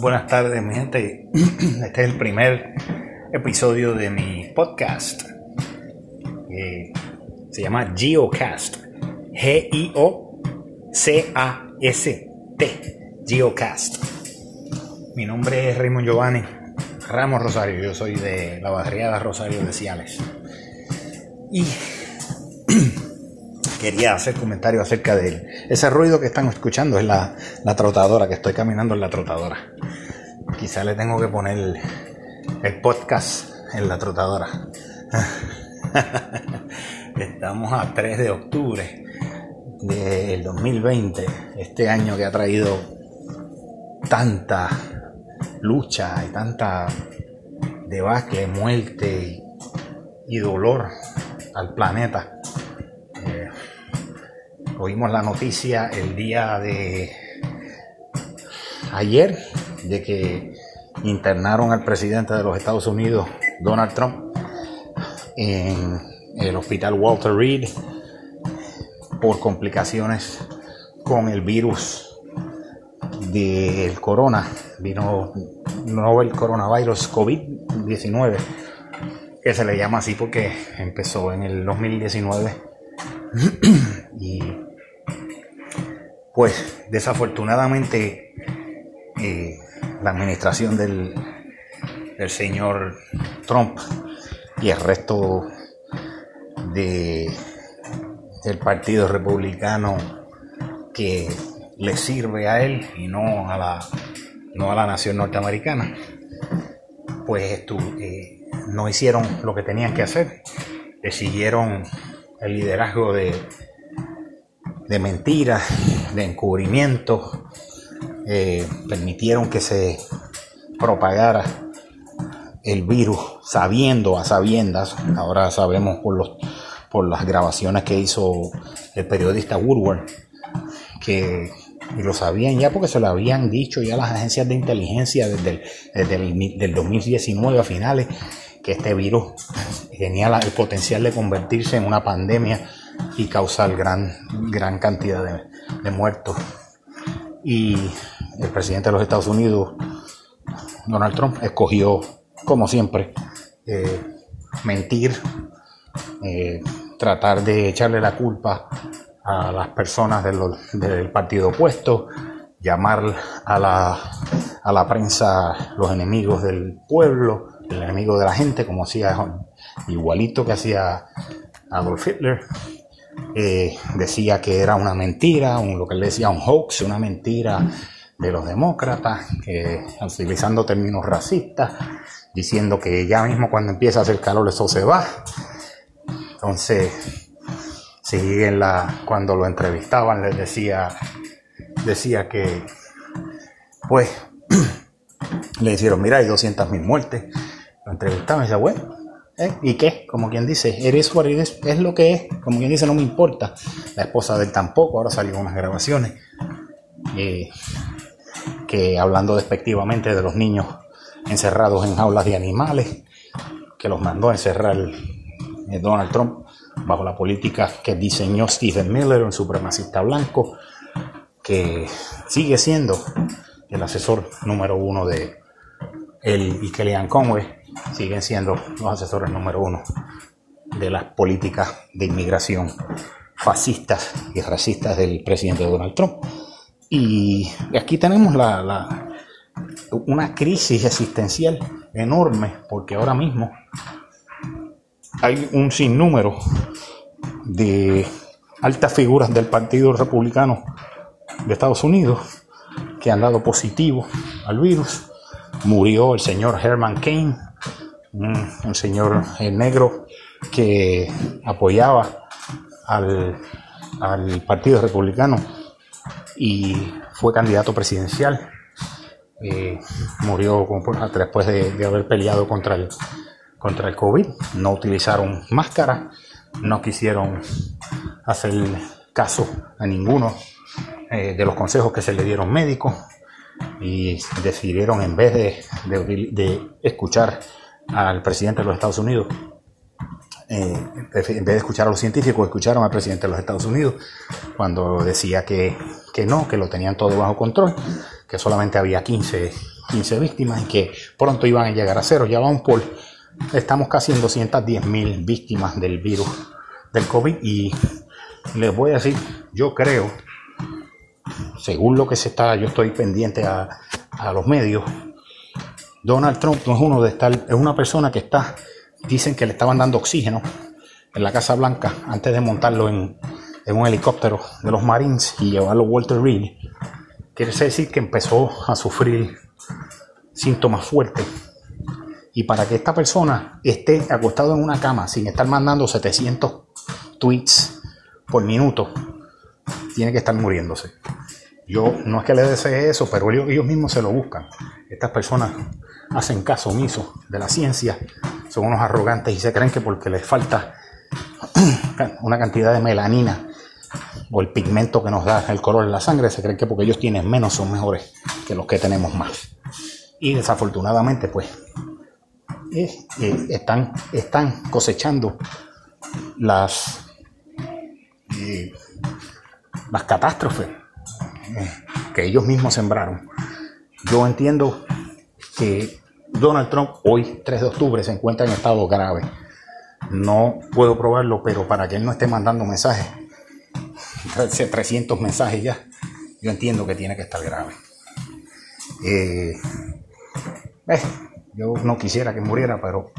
buenas tardes mi gente. Este es el primer episodio de mi podcast. Eh, se llama Geocast. G-I-O-C-A-S-T. Geocast. Mi nombre es Raymond Giovanni Ramos Rosario. Yo soy de la barriada Rosario de Ciales. Y quería hacer comentarios acerca de él. Ese ruido que están escuchando es la, la trotadora, que estoy caminando en la trotadora. Quizá le tengo que poner el, podcast en la trotadora. Estamos a 3 de octubre del 2020, este año que ha traído tanta lucha y tanta debacle, muerte y dolor al planeta oímos la noticia el día de ayer de que internaron al presidente de los Estados Unidos, Donald Trump, en el hospital Walter Reed por complicaciones con el virus del corona, vino novel coronavirus COVID-19, que se le llama así porque empezó en el 2019 y pues desafortunadamente eh, la administración del, del, señor Trump y el resto de, del partido republicano que le sirve a él y no a la, no a la nación norteamericana, pues eh, no hicieron lo que tenían que hacer, le siguieron el liderazgo de de mentiras, de encubrimiento, eh, permitieron que se propagara el virus sabiendo a sabiendas, ahora sabemos por, los, por las grabaciones que hizo el periodista Woodward, que lo sabían ya porque se lo habían dicho ya las agencias de inteligencia desde el, del 2019 a finales, que este virus tenía el potencial de convertirse en una pandemia y causar gran, gran cantidad de, muertos. Y el presidente de los Estados Unidos, Donald Trump, escogió, como siempre, eh, mentir, eh, tratar de echarle la culpa a las personas del partido opuesto, llamar a la, a la prensa los enemigos del pueblo, el enemigo de la gente, como hacía igualito que hacía Adolf Hitler. Eh, decía que era una mentira, un, lo que él decía un hoax, una mentira de los demócratas, utilizando términos racistas, diciendo que ya mismo cuando empieza a hacer calor eso se va. Entonces, en la, cuando lo entrevistaban les decía, decía que, pues, le dijeron, mira, hay 200.000 muertes. Lo entrevistaban y decía, bueno, ¿Eh? ¿Y qué? Como quien dice, eres what es lo que es, como quien dice, no me importa. La esposa de él tampoco, ahora salió unas grabaciones eh, que hablando despectivamente de los niños encerrados en jaulas de animales, que los mandó a encerrar eh, Donald Trump bajo la política que diseñó Stephen Miller, un supremacista blanco, que sigue siendo el asesor número uno de él y Kellyanne Conway siguen siendo los asesores número uno de las políticas de inmigración fascistas y racistas del presidente Donald Trump. Y aquí tenemos la, una crisis existencial enorme porque ahora mismo hay un sinnúmero de altas figuras del Partido Republicano de Estados Unidos que han dado positivo al virus. Murió el señor Herman Cain, un, señor eh, negro que apoyaba al, Partido Republicano y fue candidato presidencial. Eh, murió después de, haber peleado contra el, contra el COVID. No utilizaron máscara, no quisieron hacer caso a ninguno eh, de los consejos que se le dieron médicos y decidieron en vez de, de escuchar al presidente de los Estados Unidos. Eh, en vez de escuchar a los científicos, escucharon al presidente de los Estados Unidos cuando decía que, que no, que lo tenían todo bajo control, que solamente había 15 15 víctimas y que pronto iban a llegar a cero. Ya vamos por, estamos casi en 210 mil víctimas del virus del COVID y les voy a decir, yo creo, según lo que se está, yo estoy pendiente a, los medios, Donald Trump no es uno de estar, es una persona que está, dicen que le estaban dando oxígeno en la Casa Blanca antes de montarlo en, en un helicóptero de los Marines y llevarlo a Walter Reed. Quiere decir que empezó a sufrir síntomas fuertes. Y para que esta persona esté acostado en una cama sin estar mandando 700 tweets por minuto, tiene que estar muriéndose. Yo no es que le desee eso, pero ellos, mismos se lo buscan. Estas personas hacen caso omiso de la ciencia, son unos arrogantes y se creen que porque les falta una cantidad de melanina o el pigmento que nos da el color de la sangre, se creen que porque ellos tienen menos son mejores que los que tenemos más. Y desafortunadamente, pues, eh, están, están cosechando las, eh, las catástrofes que ellos mismos sembraron. Yo entiendo que Donald Trump hoy, 3 de octubre, se encuentra en estado grave. No puedo probarlo, pero para que él no esté mandando mensajes, 300 mensajes ya, yo entiendo que tiene que estar grave. Eh, eh, yo no quisiera que muriera, pero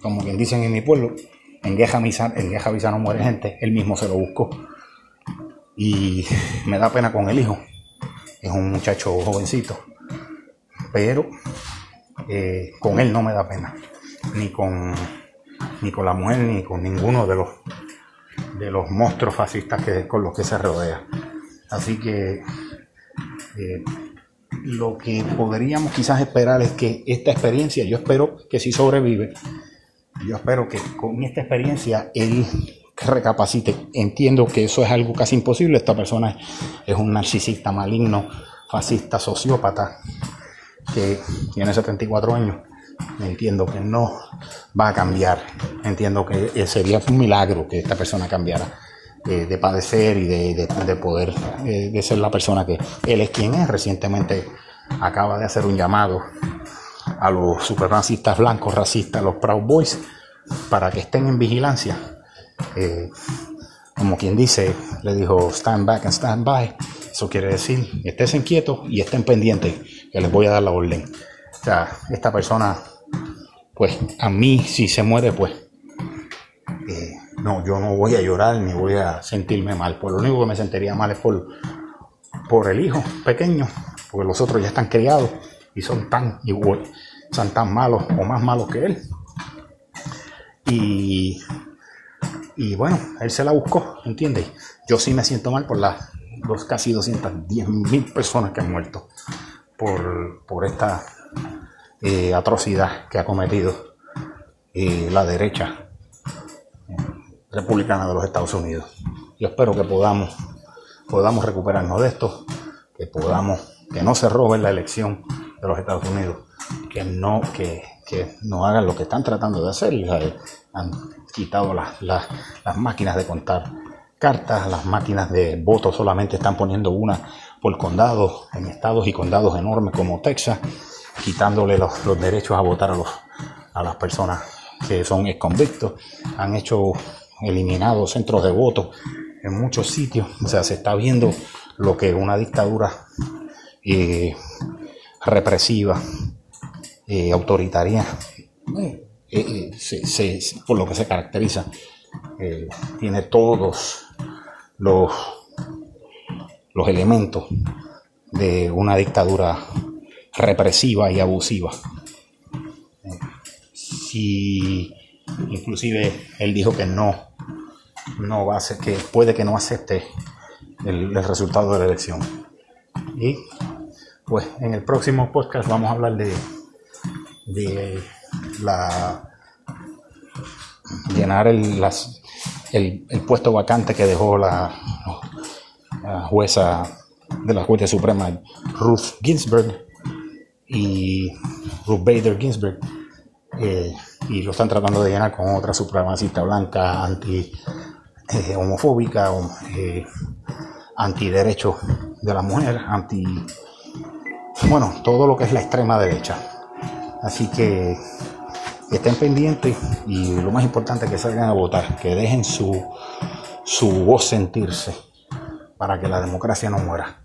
como quien dicen en mi pueblo, en Gueja Misa, en no muere gente, él mismo se lo buscó. Y me da pena con el hijo. Es un muchacho jovencito. Pero eh, con él no me da pena. Ni con, ni con la mujer, ni con ninguno de los, de los monstruos fascistas que, con los que se rodea. Así que eh, lo que podríamos quizás esperar es que esta experiencia, yo espero que si sobrevive, yo espero que con esta experiencia él recapacite. Entiendo que eso es algo casi imposible. Esta persona es un narcisista maligno, fascista, sociópata, que tiene 74 años. Entiendo que no va a cambiar. Entiendo que sería un milagro que esta persona cambiara. Eh, de padecer y de, poder eh, de ser la persona que él es quien es. Recientemente acaba de hacer un llamado a los supremacistas blancos, racistas, los Proud Boys, para que estén en vigilancia. Eh, como quien dice, le dijo stand back and stand by. Eso quiere decir, estés inquieto y estén pendientes, que les voy a dar la orden. O sea, esta persona, pues a mí, si se muere, pues eh, no, yo no voy a llorar ni voy a sentirme mal. Por lo único que me sentiría mal es por, por el hijo pequeño, porque los otros ya están criados y son tan igual, son tan malos o más malos que él. Y, y bueno, él se la buscó, ¿entiendes? Yo sí me siento mal por las los casi 210 mil personas que han muerto por, por esta eh, atrocidad que ha cometido eh, la derecha republicana de los Estados Unidos. Yo espero que podamos, podamos recuperarnos de esto, que podamos, que no se roben la elección de los Estados Unidos, que no, que, que no hagan lo que están tratando de hacer. Han quitado las, máquinas de contar cartas, las máquinas de voto solamente están poniendo una por condado, en estados y condados enormes como Texas, quitándole los, derechos a votar a, las personas que son convictos. Han hecho eliminados centros de voto en muchos sitios. O sea, se está viendo lo que una dictadura eh, represiva, eh, autoritaria, eh, por lo que se caracteriza. tiene todos los, los elementos de una dictadura represiva y abusiva. Si inclusive él dijo que no, no va a ser, que puede que no acepte el, resultado de la elección. Y pues en el próximo podcast vamos a hablar de, de la llenar el, puesto vacante que dejó la, jueza de la Corte Suprema, Ruth Ginsburg, y Ruth Bader Ginsburg, eh, y lo están tratando de llenar con otra supremacista blanca, anti eh, homofóbica, eh, anti derecho de la mujer, anti bueno, todo lo que es la extrema derecha. Así que estén pendientes y lo más importante es que salgan a votar, que dejen su, su voz sentirse para que la democracia no muera.